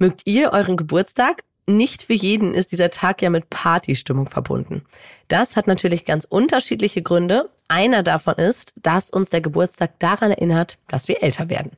Mögt ihr euren Geburtstag? Nicht für jeden ist dieser Tag ja mit Partystimmung verbunden. Das hat natürlich ganz unterschiedliche Gründe. Einer davon ist, dass uns der Geburtstag daran erinnert, dass wir älter werden.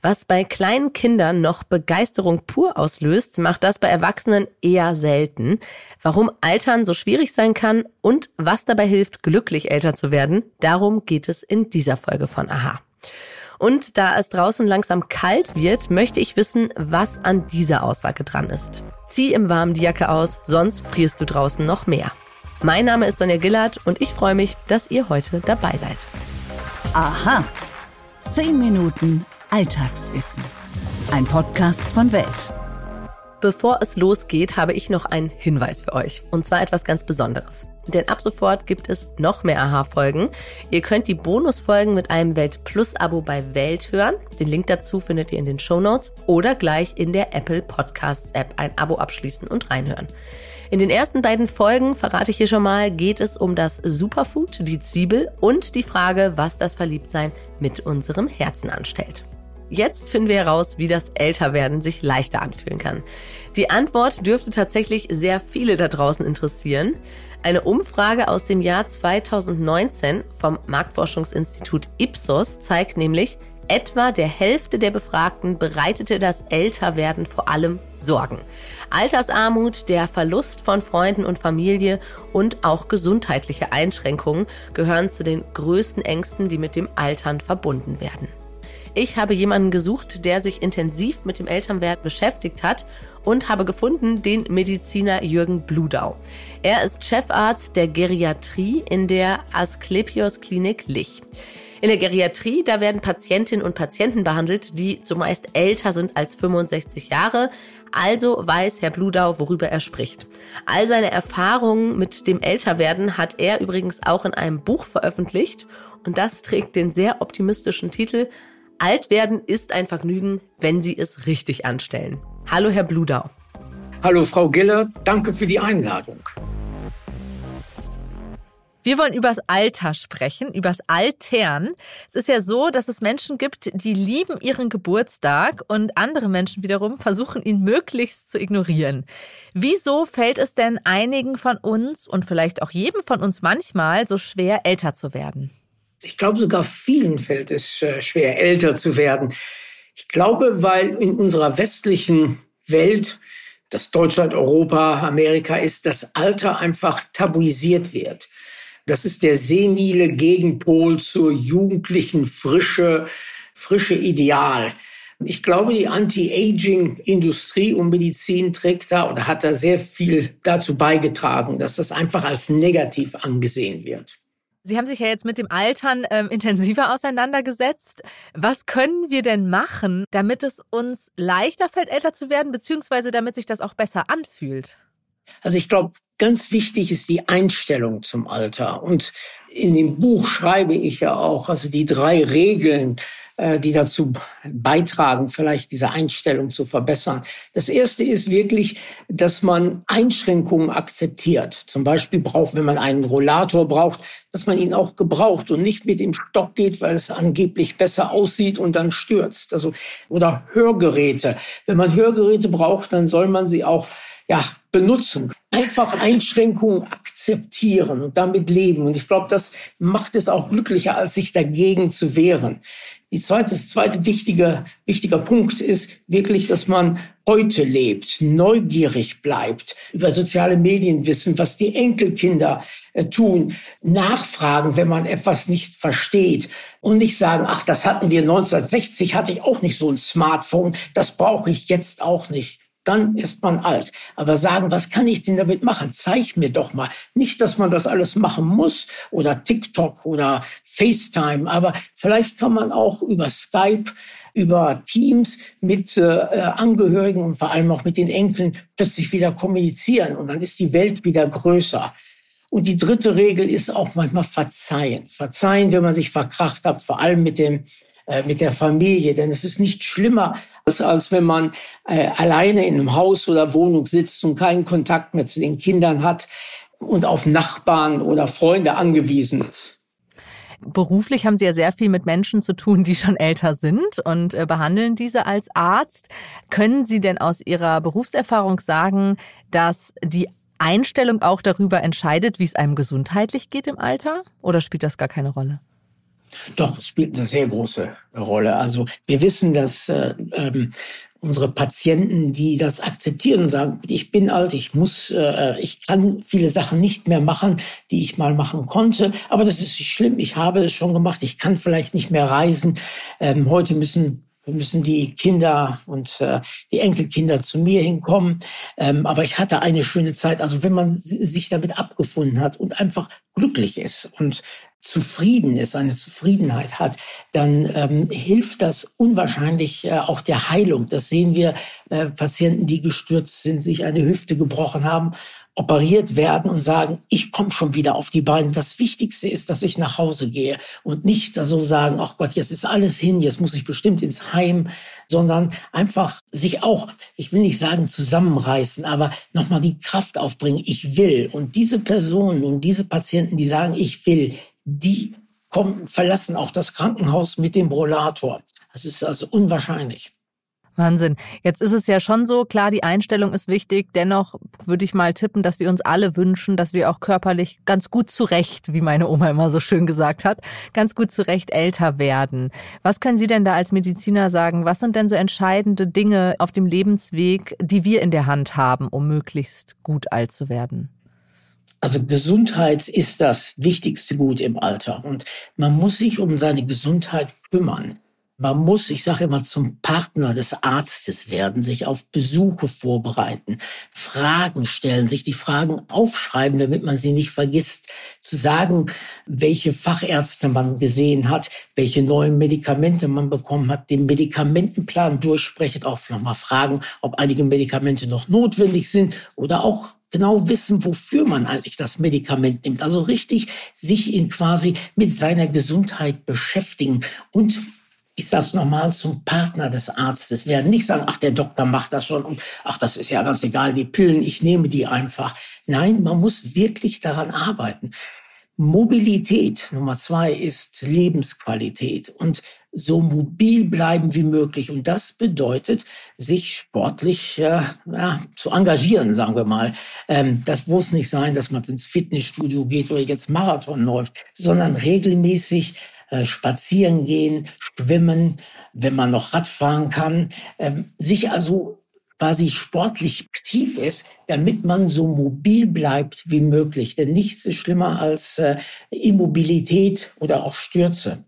Was bei kleinen Kindern noch Begeisterung pur auslöst, macht das bei Erwachsenen eher selten. Warum Altern so schwierig sein kann und was dabei hilft, glücklich älter zu werden, darum geht es in dieser Folge von Aha. Und da es draußen langsam kalt wird, möchte ich wissen, was an dieser Aussage dran ist. Zieh im Warmen die Jacke aus, sonst frierst du draußen noch mehr. Mein Name ist Sonja Gillard und ich freue mich, dass ihr heute dabei seid. Aha. Zehn Minuten Alltagswissen. Ein Podcast von Welt. Bevor es losgeht, habe ich noch einen Hinweis für euch. Und zwar etwas ganz Besonderes. Denn ab sofort gibt es noch mehr Aha-Folgen. Ihr könnt die Bonusfolgen mit einem Welt Plus-Abo bei Welt hören. Den Link dazu findet ihr in den Show Notes oder gleich in der Apple Podcasts App ein Abo abschließen und reinhören. In den ersten beiden Folgen, verrate ich hier schon mal, geht es um das Superfood, die Zwiebel und die Frage, was das Verliebtsein mit unserem Herzen anstellt. Jetzt finden wir heraus, wie das Älterwerden sich leichter anfühlen kann. Die Antwort dürfte tatsächlich sehr viele da draußen interessieren. Eine Umfrage aus dem Jahr 2019 vom Marktforschungsinstitut Ipsos zeigt nämlich, etwa der Hälfte der Befragten bereitete das Älterwerden vor allem Sorgen. Altersarmut, der Verlust von Freunden und Familie und auch gesundheitliche Einschränkungen gehören zu den größten Ängsten, die mit dem Altern verbunden werden. Ich habe jemanden gesucht, der sich intensiv mit dem Elternwert beschäftigt hat und habe gefunden den Mediziner Jürgen Bludau. Er ist Chefarzt der Geriatrie in der Asklepios Klinik Lich. In der Geriatrie, da werden Patientinnen und Patienten behandelt, die zumeist älter sind als 65 Jahre. Also weiß Herr Bludau, worüber er spricht. All seine Erfahrungen mit dem Älterwerden hat er übrigens auch in einem Buch veröffentlicht. Und das trägt den sehr optimistischen Titel Alt werden ist ein Vergnügen, wenn Sie es richtig anstellen. Hallo, Herr Bludau. Hallo, Frau Giller. Danke für die Einladung. Wir wollen übers Alter sprechen, übers Altern. Es ist ja so, dass es Menschen gibt, die lieben ihren Geburtstag und andere Menschen wiederum versuchen, ihn möglichst zu ignorieren. Wieso fällt es denn einigen von uns und vielleicht auch jedem von uns manchmal so schwer, älter zu werden? Ich glaube, sogar vielen fällt es äh, schwer, älter zu werden. Ich glaube, weil in unserer westlichen Welt, das Deutschland, Europa, Amerika ist, das Alter einfach tabuisiert wird. Das ist der senile Gegenpol zur jugendlichen Frische, frische Ideal. Ich glaube, die Anti-Aging-Industrie und Medizin trägt da oder hat da sehr viel dazu beigetragen, dass das einfach als negativ angesehen wird. Sie haben sich ja jetzt mit dem Altern ähm, intensiver auseinandergesetzt. Was können wir denn machen, damit es uns leichter fällt, älter zu werden, beziehungsweise damit sich das auch besser anfühlt? Also ich glaube, ganz wichtig ist die Einstellung zum Alter. Und in dem Buch schreibe ich ja auch, also die drei Regeln, äh, die dazu beitragen, vielleicht diese Einstellung zu verbessern. Das erste ist wirklich, dass man Einschränkungen akzeptiert. Zum Beispiel braucht, wenn man einen Rollator braucht, dass man ihn auch gebraucht und nicht mit dem Stock geht, weil es angeblich besser aussieht und dann stürzt. Also, oder Hörgeräte. Wenn man Hörgeräte braucht, dann soll man sie auch ja, benutzen. Einfach Einschränkungen akzeptieren und damit leben. Und ich glaube, das macht es auch glücklicher, als sich dagegen zu wehren. Die zweite, das zweite wichtige, wichtiger Punkt ist wirklich, dass man heute lebt, neugierig bleibt, über soziale Medien wissen, was die Enkelkinder äh, tun, nachfragen, wenn man etwas nicht versteht und nicht sagen, ach, das hatten wir 1960, hatte ich auch nicht so ein Smartphone, das brauche ich jetzt auch nicht dann ist man alt. Aber sagen, was kann ich denn damit machen? Zeig mir doch mal. Nicht, dass man das alles machen muss oder TikTok oder FaceTime, aber vielleicht kann man auch über Skype, über Teams mit äh, Angehörigen und vor allem auch mit den Enkeln plötzlich wieder kommunizieren und dann ist die Welt wieder größer. Und die dritte Regel ist auch manchmal verzeihen. Verzeihen, wenn man sich verkracht hat, vor allem mit dem äh, mit der Familie. Denn es ist nicht schlimmer, als, als wenn man äh, alleine in einem Haus oder Wohnung sitzt und keinen Kontakt mehr zu den Kindern hat und auf Nachbarn oder Freunde angewiesen ist. Beruflich haben Sie ja sehr viel mit Menschen zu tun, die schon älter sind und äh, behandeln diese als Arzt. Können Sie denn aus Ihrer Berufserfahrung sagen, dass die Einstellung auch darüber entscheidet, wie es einem gesundheitlich geht im Alter? Oder spielt das gar keine Rolle? Doch, es spielt eine sehr große Rolle. Also wir wissen, dass äh, ähm, unsere Patienten, die das akzeptieren und sagen, ich bin alt, ich muss, äh, ich kann viele Sachen nicht mehr machen, die ich mal machen konnte, aber das ist nicht schlimm, ich habe es schon gemacht, ich kann vielleicht nicht mehr reisen. Ähm, heute müssen müssen die Kinder und äh, die Enkelkinder zu mir hinkommen. Ähm, aber ich hatte eine schöne Zeit. Also wenn man sich damit abgefunden hat und einfach glücklich ist und zufrieden ist, eine Zufriedenheit hat, dann ähm, hilft das unwahrscheinlich äh, auch der Heilung. Das sehen wir äh, Patienten, die gestürzt sind, sich eine Hüfte gebrochen haben, operiert werden und sagen, ich komme schon wieder auf die Beine. Das Wichtigste ist, dass ich nach Hause gehe und nicht so sagen, ach Gott, jetzt ist alles hin, jetzt muss ich bestimmt ins Heim, sondern einfach sich auch, ich will nicht sagen zusammenreißen, aber nochmal die Kraft aufbringen, ich will. Und diese Personen und diese Patienten, die sagen, ich will, die kommen, verlassen auch das Krankenhaus mit dem Rollator. Das ist also unwahrscheinlich. Wahnsinn. Jetzt ist es ja schon so, klar, die Einstellung ist wichtig. Dennoch würde ich mal tippen, dass wir uns alle wünschen, dass wir auch körperlich ganz gut zurecht, wie meine Oma immer so schön gesagt hat, ganz gut zurecht älter werden. Was können Sie denn da als Mediziner sagen? Was sind denn so entscheidende Dinge auf dem Lebensweg, die wir in der Hand haben, um möglichst gut alt zu werden? Also Gesundheit ist das wichtigste Gut im Alter und man muss sich um seine Gesundheit kümmern. Man muss, ich sage immer, zum Partner des Arztes werden, sich auf Besuche vorbereiten, Fragen stellen, sich die Fragen aufschreiben, damit man sie nicht vergisst, zu sagen, welche Fachärzte man gesehen hat, welche neuen Medikamente man bekommen hat, den Medikamentenplan durchsprechen, auch nochmal fragen, ob einige Medikamente noch notwendig sind oder auch genau wissen, wofür man eigentlich das Medikament nimmt. Also richtig sich in quasi mit seiner Gesundheit beschäftigen und ist das normal zum Partner des Arztes werden. Nicht sagen, ach, der Doktor macht das schon und ach, das ist ja ganz egal, die Pillen, ich nehme die einfach. Nein, man muss wirklich daran arbeiten. Mobilität Nummer zwei ist Lebensqualität und so mobil bleiben wie möglich. Und das bedeutet, sich sportlich äh, ja, zu engagieren, sagen wir mal. Ähm, das muss nicht sein, dass man ins Fitnessstudio geht oder jetzt Marathon läuft, sondern regelmäßig äh, spazieren gehen, schwimmen, wenn man noch Radfahren kann, ähm, sich also quasi sportlich aktiv ist, damit man so mobil bleibt wie möglich. Denn nichts ist schlimmer als äh, Immobilität oder auch Stürze.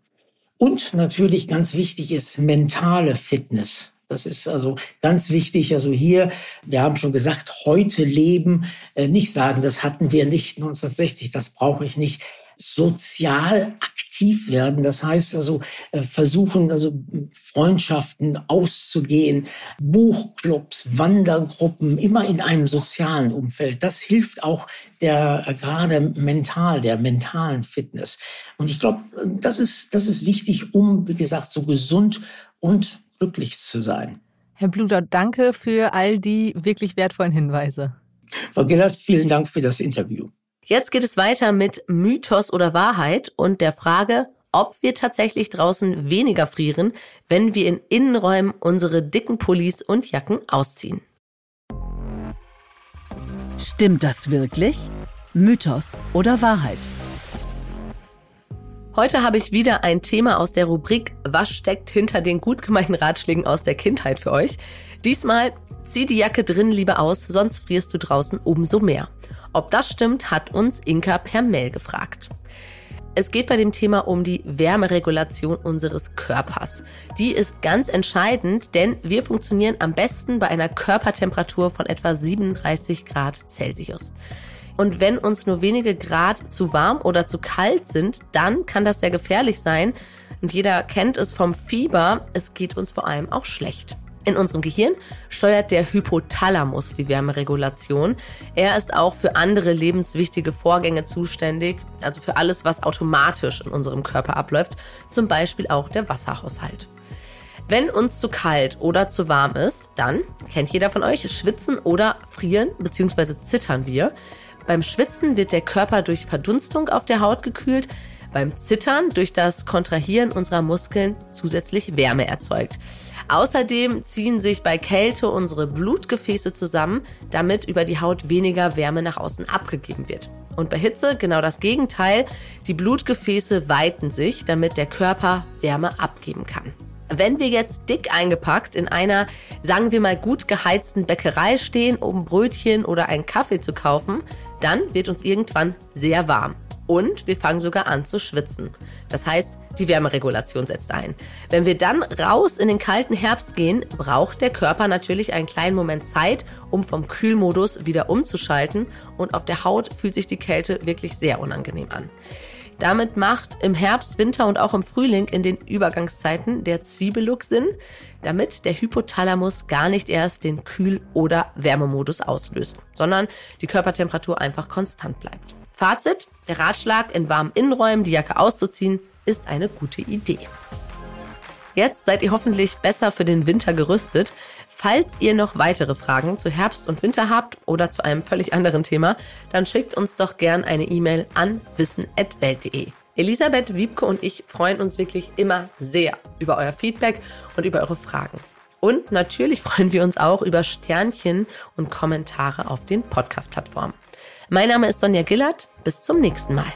Und natürlich ganz wichtig ist mentale Fitness. Das ist also ganz wichtig. Also hier, wir haben schon gesagt, heute leben, äh, nicht sagen, das hatten wir nicht 1960, das brauche ich nicht sozial aktiv werden. Das heißt also äh, versuchen, also Freundschaften auszugehen, Buchclubs, Wandergruppen, immer in einem sozialen Umfeld. Das hilft auch der äh, gerade mental, der mentalen Fitness. Und ich glaube, das ist, das ist wichtig, um, wie gesagt, so gesund und glücklich zu sein. Herr Bluter, danke für all die wirklich wertvollen Hinweise. Frau Gellert, vielen Dank für das Interview. Jetzt geht es weiter mit Mythos oder Wahrheit und der Frage, ob wir tatsächlich draußen weniger frieren, wenn wir in Innenräumen unsere dicken Pullis und Jacken ausziehen. Stimmt das wirklich? Mythos oder Wahrheit? Heute habe ich wieder ein Thema aus der Rubrik Was steckt hinter den gut gemeinten Ratschlägen aus der Kindheit für euch. Diesmal zieh die Jacke drin lieber aus, sonst frierst du draußen umso mehr. Ob das stimmt, hat uns Inka per Mail gefragt. Es geht bei dem Thema um die Wärmeregulation unseres Körpers. Die ist ganz entscheidend, denn wir funktionieren am besten bei einer Körpertemperatur von etwa 37 Grad Celsius. Und wenn uns nur wenige Grad zu warm oder zu kalt sind, dann kann das sehr gefährlich sein. Und jeder kennt es vom Fieber. Es geht uns vor allem auch schlecht. In unserem Gehirn steuert der Hypothalamus die Wärmeregulation. Er ist auch für andere lebenswichtige Vorgänge zuständig, also für alles, was automatisch in unserem Körper abläuft, zum Beispiel auch der Wasserhaushalt. Wenn uns zu kalt oder zu warm ist, dann, kennt jeder von euch, schwitzen oder frieren bzw. zittern wir. Beim Schwitzen wird der Körper durch Verdunstung auf der Haut gekühlt, beim Zittern durch das Kontrahieren unserer Muskeln zusätzlich Wärme erzeugt. Außerdem ziehen sich bei Kälte unsere Blutgefäße zusammen, damit über die Haut weniger Wärme nach außen abgegeben wird. Und bei Hitze genau das Gegenteil. Die Blutgefäße weiten sich, damit der Körper Wärme abgeben kann. Wenn wir jetzt dick eingepackt in einer, sagen wir mal, gut geheizten Bäckerei stehen, um Brötchen oder einen Kaffee zu kaufen, dann wird uns irgendwann sehr warm. Und wir fangen sogar an zu schwitzen. Das heißt, die Wärmeregulation setzt ein. Wenn wir dann raus in den kalten Herbst gehen, braucht der Körper natürlich einen kleinen Moment Zeit, um vom Kühlmodus wieder umzuschalten und auf der Haut fühlt sich die Kälte wirklich sehr unangenehm an. Damit macht im Herbst, Winter und auch im Frühling in den Übergangszeiten der Zwiebellook Sinn, damit der Hypothalamus gar nicht erst den Kühl- oder Wärmemodus auslöst, sondern die Körpertemperatur einfach konstant bleibt. Fazit, der Ratschlag, in warmen Innenräumen die Jacke auszuziehen, ist eine gute Idee. Jetzt seid ihr hoffentlich besser für den Winter gerüstet. Falls ihr noch weitere Fragen zu Herbst und Winter habt oder zu einem völlig anderen Thema, dann schickt uns doch gern eine E-Mail an wissen.welt.de. Elisabeth, Wiebke und ich freuen uns wirklich immer sehr über euer Feedback und über eure Fragen. Und natürlich freuen wir uns auch über Sternchen und Kommentare auf den Podcast-Plattformen. Mein Name ist Sonja Gillert. Bis zum nächsten Mal.